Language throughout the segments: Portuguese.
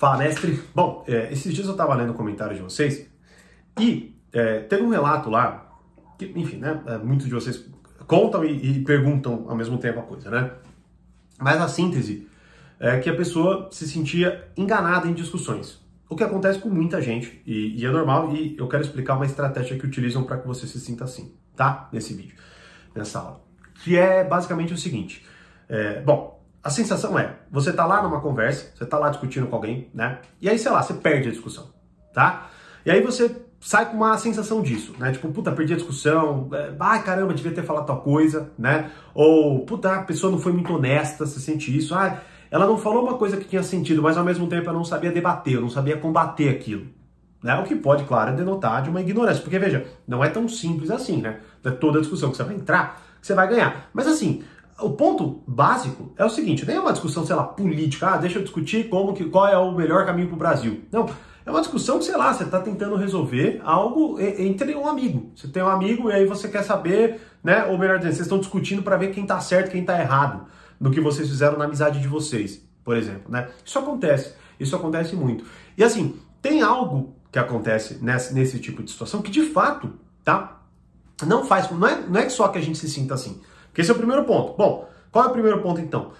Fala, mestre. Bom, é, esses dias eu estava lendo comentários de vocês e é, teve um relato lá, que, enfim, né? é, Muitos de vocês contam e, e perguntam ao mesmo tempo a coisa, né? Mas a síntese é que a pessoa se sentia enganada em discussões. O que acontece com muita gente, e, e é normal, e eu quero explicar uma estratégia que utilizam para que você se sinta assim, tá? Nesse vídeo, nessa aula. Que é basicamente o seguinte: é, bom, a sensação é, você tá lá numa conversa, você tá lá discutindo com alguém, né? E aí, sei lá, você perde a discussão, tá? E aí você sai com uma sensação disso, né? Tipo, puta, perdi a discussão, é, ai caramba, devia ter falado tal coisa, né? Ou, puta, a pessoa não foi muito honesta, você sente isso, ah, ela não falou uma coisa que tinha sentido, mas ao mesmo tempo eu não sabia debater, eu não sabia combater aquilo. Né? O que pode, claro, denotar de uma ignorância. Porque, veja, não é tão simples assim, né? Não é toda discussão que você vai entrar que você vai ganhar. Mas assim, o ponto básico é o seguinte: nem é uma discussão, sei lá, política, ah, deixa eu discutir como que, qual é o melhor caminho para o Brasil. Não. É uma discussão que, sei lá, você está tentando resolver algo entre um amigo. Você tem um amigo e aí você quer saber, né? Ou melhor dizendo, vocês estão discutindo para ver quem está certo quem está errado no que vocês fizeram na amizade de vocês, por exemplo, né? Isso acontece. Isso acontece muito. E assim, tem algo que acontece nesse, nesse tipo de situação que de fato, tá? Não faz, não é, não é só que a gente se sinta assim. Esse é o primeiro ponto. Bom, qual é o primeiro ponto então?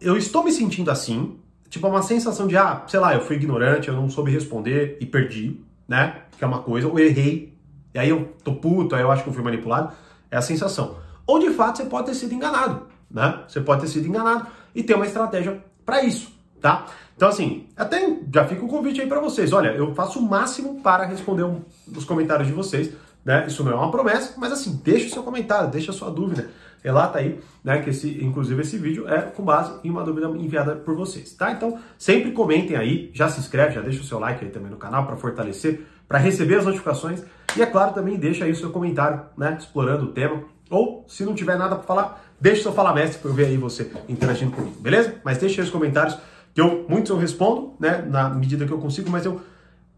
Eu estou me sentindo assim, tipo, uma sensação de, ah, sei lá, eu fui ignorante, eu não soube responder e perdi, né? Que é uma coisa, ou errei, e aí eu tô puto, aí eu acho que eu fui manipulado. É a sensação. Ou de fato você pode ter sido enganado, né? Você pode ter sido enganado e ter uma estratégia para isso, tá? Então, assim, até já fica o convite aí para vocês. Olha, eu faço o máximo para responder um, os comentários de vocês, né? Isso não é uma promessa, mas assim, deixa o seu comentário, deixa a sua dúvida. Relata aí, né? Que esse, inclusive esse vídeo é com base em uma dúvida enviada por vocês, tá? Então, sempre comentem aí, já se inscreve, já deixa o seu like aí também no canal para fortalecer, para receber as notificações. E é claro, também deixa aí o seu comentário, né? Explorando o tema. Ou, se não tiver nada para falar, deixa o seu falar mestre para eu ver aí você interagindo comigo, beleza? Mas deixa aí os comentários que eu muitos eu respondo, né, na medida que eu consigo, mas eu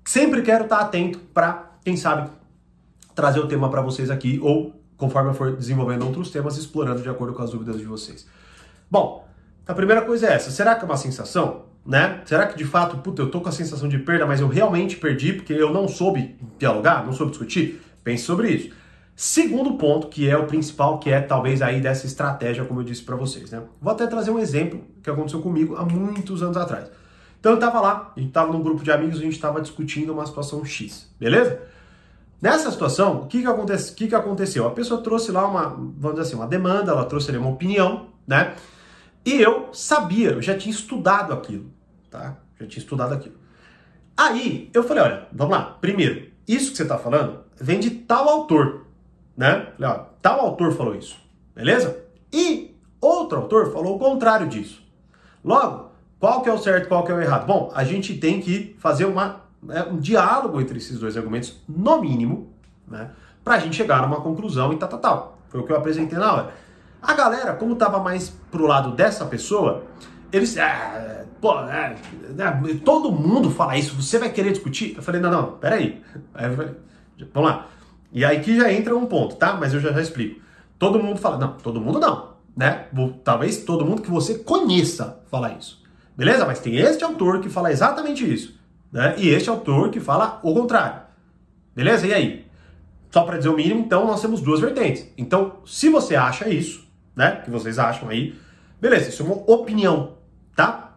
sempre quero estar atento para, quem sabe, trazer o tema para vocês aqui ou conforme eu for desenvolvendo outros temas, explorando de acordo com as dúvidas de vocês. Bom, a primeira coisa é essa, será que é uma sensação? Né? Será que de fato, puta, eu tô com a sensação de perda, mas eu realmente perdi porque eu não soube dialogar, não soube discutir? Pense sobre isso. Segundo ponto, que é o principal, que é talvez aí dessa estratégia, como eu disse para vocês, né? Vou até trazer um exemplo que aconteceu comigo há muitos anos atrás. Então eu tava lá, a gente tava num grupo de amigos, a gente tava discutindo uma situação X, beleza? Nessa situação, o que que, acontece, que que aconteceu? A pessoa trouxe lá uma, vamos dizer assim, uma demanda, ela trouxe ali uma opinião, né? E eu sabia, eu já tinha estudado aquilo, tá? Já tinha estudado aquilo. Aí, eu falei, olha, vamos lá. Primeiro, isso que você está falando vem de tal autor né? Falei, ó, tal autor falou isso, beleza? E outro autor falou o contrário disso. Logo, qual que é o certo, qual que é o errado? Bom, a gente tem que fazer uma, né, um diálogo entre esses dois argumentos, no mínimo, né? Pra gente chegar a uma conclusão e tal, tal, tal. Foi o que eu apresentei na hora. A galera, como tava mais pro lado dessa pessoa, eles. Ah, pô, é, é, todo mundo fala isso, você vai querer discutir? Eu falei, não, não, peraí. Aí falei, vamos lá. E aí que já entra um ponto, tá? Mas eu já, já explico. Todo mundo fala, não, todo mundo não, né? Talvez todo mundo que você conheça fala isso. Beleza? Mas tem este autor que fala exatamente isso, né? E este autor que fala o contrário. Beleza? E aí? Só para dizer o mínimo, então nós temos duas vertentes. Então, se você acha isso, né, que vocês acham aí, beleza, isso é uma opinião, tá?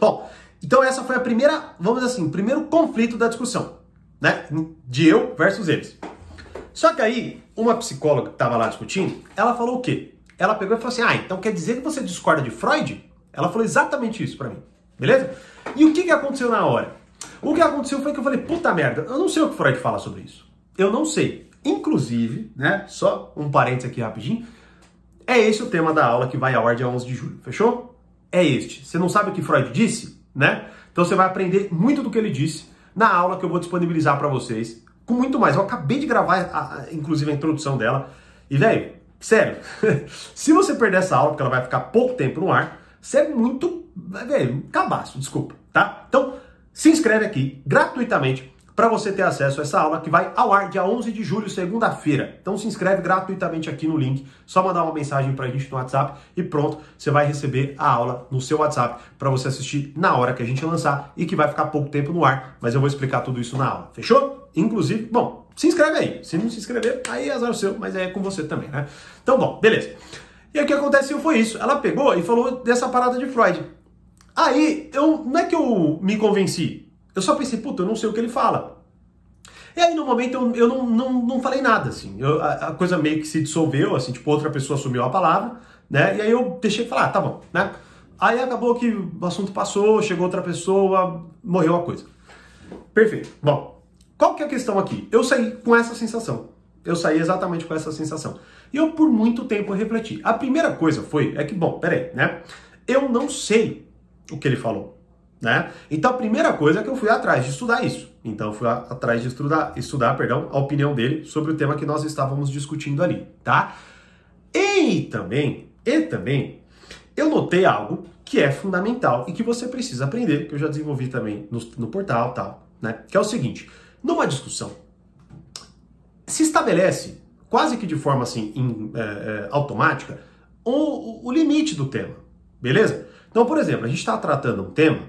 Bom, então essa foi a primeira, vamos dizer assim, primeiro conflito da discussão, né? De eu versus eles. Só que aí, uma psicóloga que estava lá discutindo, ela falou o quê? Ela pegou e falou assim: ah, então quer dizer que você discorda de Freud? Ela falou exatamente isso para mim, beleza? E o que, que aconteceu na hora? O que aconteceu foi que eu falei: puta merda, eu não sei o que Freud fala sobre isso. Eu não sei. Inclusive, né, só um parênteses aqui rapidinho, é esse o tema da aula que vai ao ar dia 11 de julho, fechou? É este. Você não sabe o que Freud disse, né? Então você vai aprender muito do que ele disse na aula que eu vou disponibilizar para vocês com muito mais. Eu acabei de gravar, a, a, inclusive, a introdução dela. E, velho, sério, se você perder essa aula, porque ela vai ficar pouco tempo no ar, você é muito, velho, cabaço, desculpa, tá? Então, se inscreve aqui gratuitamente, para você ter acesso a essa aula que vai ao ar dia 11 de julho, segunda-feira. Então se inscreve gratuitamente aqui no link, só mandar uma mensagem para a gente no WhatsApp e pronto, você vai receber a aula no seu WhatsApp para você assistir na hora que a gente lançar e que vai ficar pouco tempo no ar, mas eu vou explicar tudo isso na aula. Fechou? Inclusive, bom, se inscreve aí. Se não se inscrever, aí é azar seu, mas é com você também, né? Então, bom, beleza. E aí o que aconteceu foi isso. Ela pegou e falou dessa parada de Freud. Aí, eu, não é que eu me convenci. Eu só pensei, puta, eu não sei o que ele fala. E aí, no momento, eu, eu não, não, não falei nada, assim. Eu, a, a, coisa meio que se dissolveu, assim, tipo, outra pessoa assumiu a palavra, né? E aí eu deixei falar, ah, tá bom, né? Aí acabou que o assunto passou, chegou outra pessoa, morreu a coisa. Perfeito. Bom, qual que é a questão aqui? Eu saí com essa sensação. Eu saí exatamente com essa sensação. E eu, por muito tempo, refleti. A primeira coisa foi, é que, bom, peraí, né? Eu não sei o que ele falou. Né? Então a primeira coisa é que eu fui atrás de estudar isso. Então eu fui atrás de estudar, estudar, perdão, a opinião dele sobre o tema que nós estávamos discutindo ali, tá? E também, e também, eu notei algo que é fundamental e que você precisa aprender, que eu já desenvolvi também no, no portal, tal, né? Que é o seguinte: numa discussão se estabelece quase que de forma assim in, é, é, automática o, o limite do tema, beleza? Então, por exemplo, a gente está tratando um tema,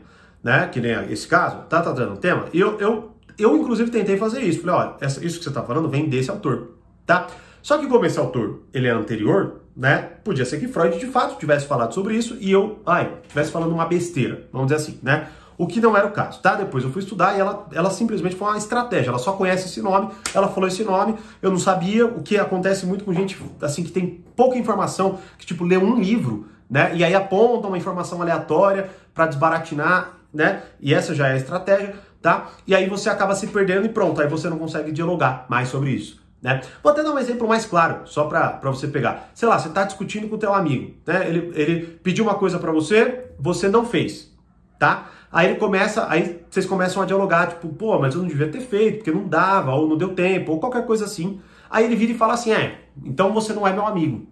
né? Que nem esse caso, está tratando um tema, e eu, eu, eu inclusive tentei fazer isso. Falei, olha, essa, isso que você está falando vem desse autor, tá? Só que como esse autor ele é anterior, né? Podia ser que Freud de fato tivesse falado sobre isso e eu, ai, tivesse falando uma besteira, vamos dizer assim, né? O que não era o caso, tá? Depois eu fui estudar e ela, ela simplesmente foi uma estratégia. Ela só conhece esse nome, ela falou esse nome, eu não sabia. O que acontece muito com gente assim que tem pouca informação, que tipo lê um livro né? E aí aponta uma informação aleatória para desbaratinar, né? E essa já é a estratégia, tá? E aí você acaba se perdendo e pronto, aí você não consegue dialogar mais sobre isso. Né? Vou até dar um exemplo mais claro, só para você pegar. Sei lá, você está discutindo com o teu amigo, né? Ele, ele pediu uma coisa para você, você não fez, tá? Aí ele começa, aí vocês começam a dialogar, tipo, pô, mas eu não devia ter feito, porque não dava, ou não deu tempo, ou qualquer coisa assim. Aí ele vira e fala assim, é, então você não é meu amigo.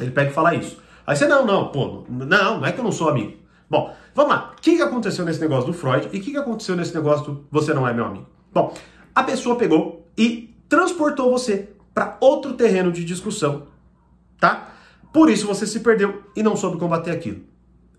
Ele pega e fala isso. Aí você, não, não, pô, não, não é que eu não sou amigo. Bom, vamos lá. O que, que aconteceu nesse negócio do Freud e o que, que aconteceu nesse negócio do você não é meu amigo? Bom, a pessoa pegou e transportou você para outro terreno de discussão, tá? Por isso você se perdeu e não soube combater aquilo.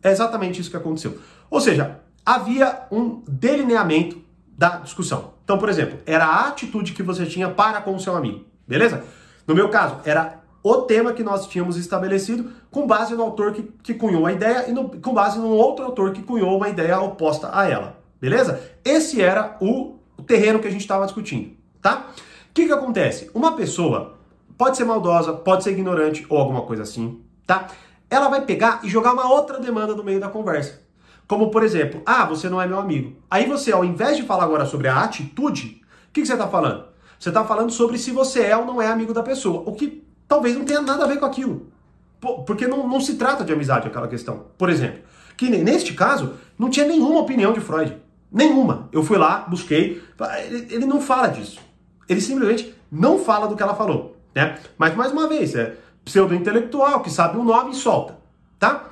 É exatamente isso que aconteceu. Ou seja, havia um delineamento da discussão. Então, por exemplo, era a atitude que você tinha para com o seu amigo, beleza? No meu caso, era o tema que nós tínhamos estabelecido com base no autor que, que cunhou a ideia e no, com base no outro autor que cunhou uma ideia oposta a ela. Beleza? Esse era o, o terreno que a gente estava discutindo, tá? O que, que acontece? Uma pessoa pode ser maldosa, pode ser ignorante ou alguma coisa assim, tá? Ela vai pegar e jogar uma outra demanda no meio da conversa. Como, por exemplo, ah, você não é meu amigo. Aí você, ao invés de falar agora sobre a atitude, o que, que você está falando? Você está falando sobre se você é ou não é amigo da pessoa. O que talvez não tenha nada a ver com aquilo. Porque não, não se trata de amizade aquela questão. Por exemplo, que neste caso não tinha nenhuma opinião de Freud. Nenhuma. Eu fui lá, busquei. Ele, ele não fala disso. Ele simplesmente não fala do que ela falou. Né? Mas, mais uma vez, é pseudo-intelectual que sabe o nome e solta. Tá?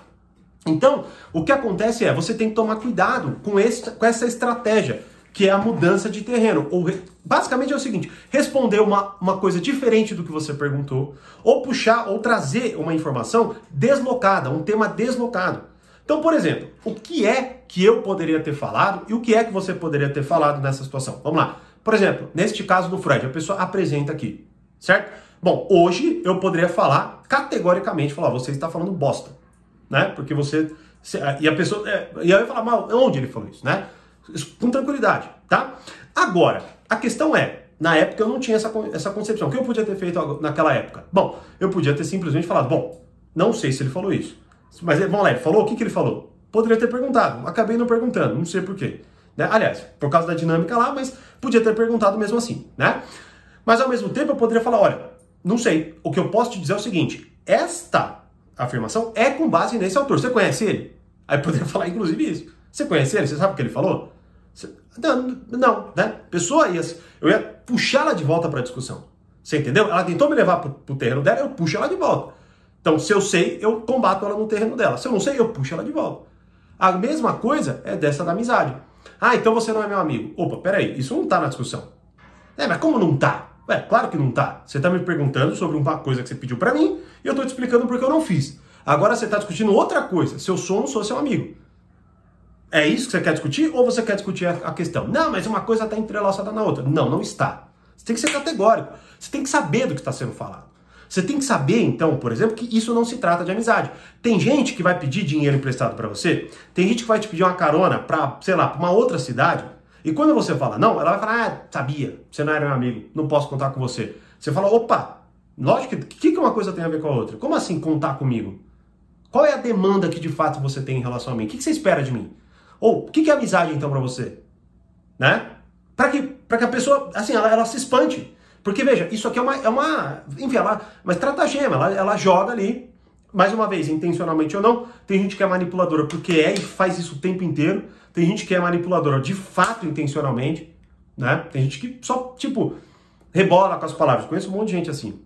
Então, o que acontece é, você tem que tomar cuidado com, esse, com essa estratégia que é a mudança de terreno. Ou basicamente é o seguinte: responder uma, uma coisa diferente do que você perguntou, ou puxar ou trazer uma informação deslocada, um tema deslocado. Então, por exemplo, o que é que eu poderia ter falado e o que é que você poderia ter falado nessa situação? Vamos lá. Por exemplo, neste caso do Fred, a pessoa apresenta aqui, certo? Bom, hoje eu poderia falar categoricamente, falar, você está falando bosta, né? Porque você e a pessoa é, e aí eu falar, mal, onde ele falou isso, né? Com tranquilidade, tá? Agora, a questão é, na época eu não tinha essa, essa concepção. O que eu podia ter feito naquela época? Bom, eu podia ter simplesmente falado, bom, não sei se ele falou isso. Mas vamos lá, ele falou? O que, que ele falou? Poderia ter perguntado. Acabei não perguntando, não sei porquê. Né? Aliás, por causa da dinâmica lá, mas podia ter perguntado mesmo assim, né? Mas ao mesmo tempo eu poderia falar, olha, não sei. O que eu posso te dizer é o seguinte, esta afirmação é com base nesse autor. Você conhece ele? Aí poderia falar inclusive isso. Você conhece ele? Você sabe o que ele falou? Não, não, né? Pessoa ia, eu ia puxar ela de volta para a discussão. Você entendeu? Ela tentou me levar para o terreno dela, eu puxo ela de volta. Então, se eu sei, eu combato ela no terreno dela. Se eu não sei, eu puxo ela de volta. A mesma coisa é dessa da amizade. Ah, então você não é meu amigo. Opa, peraí, isso não tá na discussão. É, mas como não tá? Ué, claro que não tá. Você tá me perguntando sobre uma coisa que você pediu para mim e eu tô te explicando porque eu não fiz. Agora você tá discutindo outra coisa. Se eu sou ou não sou seu amigo. É isso que você quer discutir ou você quer discutir a questão? Não, mas uma coisa está entrelaçada na outra. Não, não está. Você tem que ser categórico. Você tem que saber do que está sendo falado. Você tem que saber, então, por exemplo, que isso não se trata de amizade. Tem gente que vai pedir dinheiro emprestado para você, tem gente que vai te pedir uma carona para, sei lá, para uma outra cidade, e quando você fala não, ela vai falar, ah, sabia, você não era meu amigo, não posso contar com você. Você fala, opa, lógico que, que, que uma coisa tem a ver com a outra? Como assim contar comigo? Qual é a demanda que de fato você tem em relação a mim? O que, que você espera de mim? Ou o que, que é amizade então para você? Né? Para que, pra que a pessoa, assim, ela, ela se espante. Porque veja, isso aqui é uma, é uma enfim, ela, uma estratagema, ela, ela joga ali, mais uma vez, intencionalmente ou não, tem gente que é manipuladora porque é e faz isso o tempo inteiro, tem gente que é manipuladora de fato intencionalmente, né? Tem gente que só, tipo, rebola com as palavras. Conheço um monte de gente assim,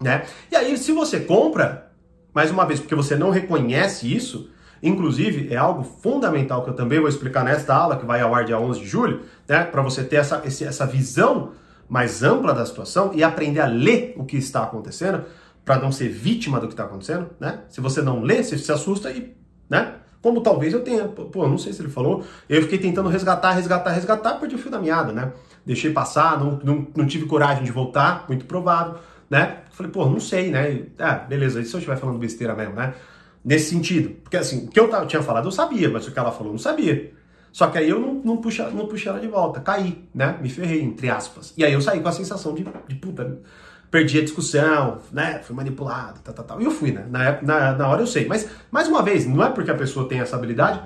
né? E aí, se você compra, mais uma vez, porque você não reconhece isso, Inclusive, é algo fundamental que eu também vou explicar nesta aula, que vai ao ar dia 11 de julho, né, para você ter essa, essa visão mais ampla da situação e aprender a ler o que está acontecendo, para não ser vítima do que está acontecendo, né? Se você não lê, você se assusta e, né? Como talvez eu tenha, pô, não sei se ele falou, eu fiquei tentando resgatar, resgatar, resgatar, perdi o fio da meada, né? Deixei passar, não, não, não tive coragem de voltar, muito provável, né? Falei, pô, não sei, né? Ah, beleza, e se eu estiver falando besteira mesmo, né? Nesse sentido. Porque assim, o que eu tinha falado eu sabia, mas o que ela falou eu não sabia. Só que aí eu não, não, puxa, não puxei ela de volta, caí, né? Me ferrei, entre aspas. E aí eu saí com a sensação de, de puta, perdi a discussão, né? Fui manipulado, tal, tal, tal. E eu fui, né? Na, na, na hora eu sei. Mas, mais uma vez, não é porque a pessoa tem essa habilidade.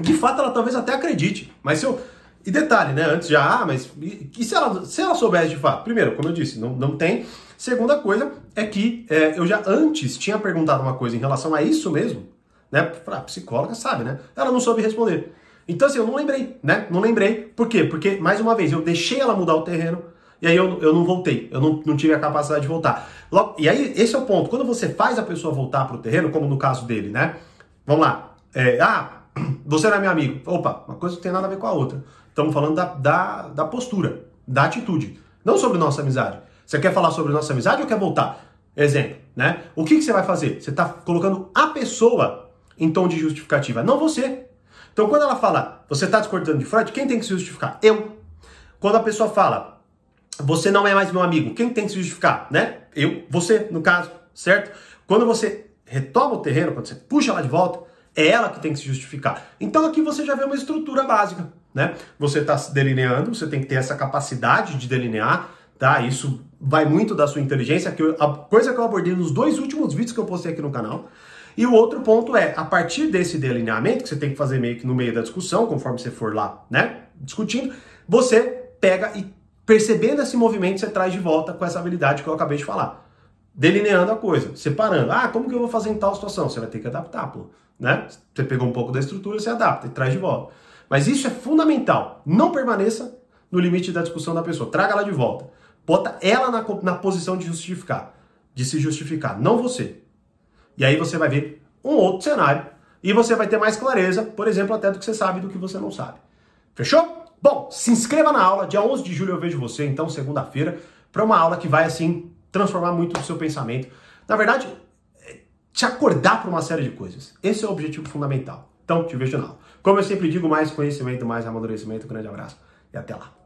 De fato, ela talvez até acredite. Mas se eu. E detalhe, né? Antes já, ah, mas. E se ela, se ela soubesse de fato? Primeiro, como eu disse, não, não tem. Segunda coisa é que é, eu já antes tinha perguntado uma coisa em relação a isso mesmo, né? A psicóloga sabe, né? Ela não soube responder. Então, assim, eu não lembrei, né? Não lembrei. Por quê? Porque, mais uma vez, eu deixei ela mudar o terreno e aí eu, eu não voltei. Eu não, não tive a capacidade de voltar. Logo, e aí, esse é o ponto. Quando você faz a pessoa voltar para o terreno, como no caso dele, né? Vamos lá. É, ah, você não é meu amigo. Opa, uma coisa não tem nada a ver com a outra. Estamos falando da, da, da postura, da atitude. Não sobre nossa amizade. Você quer falar sobre nossa amizade ou quer voltar? Exemplo, né? O que, que você vai fazer? Você está colocando a pessoa em tom de justificativa, não você. Então, quando ela fala, você está discordando de Freud, quem tem que se justificar? Eu. Quando a pessoa fala, você não é mais meu amigo, quem tem que se justificar? Né? Eu, você, no caso, certo? Quando você retoma o terreno, quando você puxa ela de volta, é ela que tem que se justificar. Então aqui você já vê uma estrutura básica, né? Você está se delineando, você tem que ter essa capacidade de delinear, tá? Isso vai muito da sua inteligência, que eu, a coisa que eu abordei nos dois últimos vídeos que eu postei aqui no canal. E o outro ponto é, a partir desse delineamento, que você tem que fazer meio que no meio da discussão, conforme você for lá, né, discutindo, você pega e percebendo esse movimento, você traz de volta com essa habilidade que eu acabei de falar. Delineando a coisa, separando. Ah, como que eu vou fazer em tal situação? Você vai ter que adaptar, pô, né? Você pegou um pouco da estrutura, você adapta e traz de volta. Mas isso é fundamental. Não permaneça no limite da discussão da pessoa. Traga ela de volta. Bota ela na, na posição de justificar, de se justificar, não você. E aí você vai ver um outro cenário e você vai ter mais clareza, por exemplo, até do que você sabe do que você não sabe. Fechou? Bom, se inscreva na aula. Dia 11 de julho eu vejo você, então, segunda-feira, para uma aula que vai, assim, transformar muito o seu pensamento. Na verdade, é, te acordar para uma série de coisas. Esse é o objetivo fundamental. Então, te vejo na aula. Como eu sempre digo, mais conhecimento, mais amadurecimento. Um grande abraço e até lá.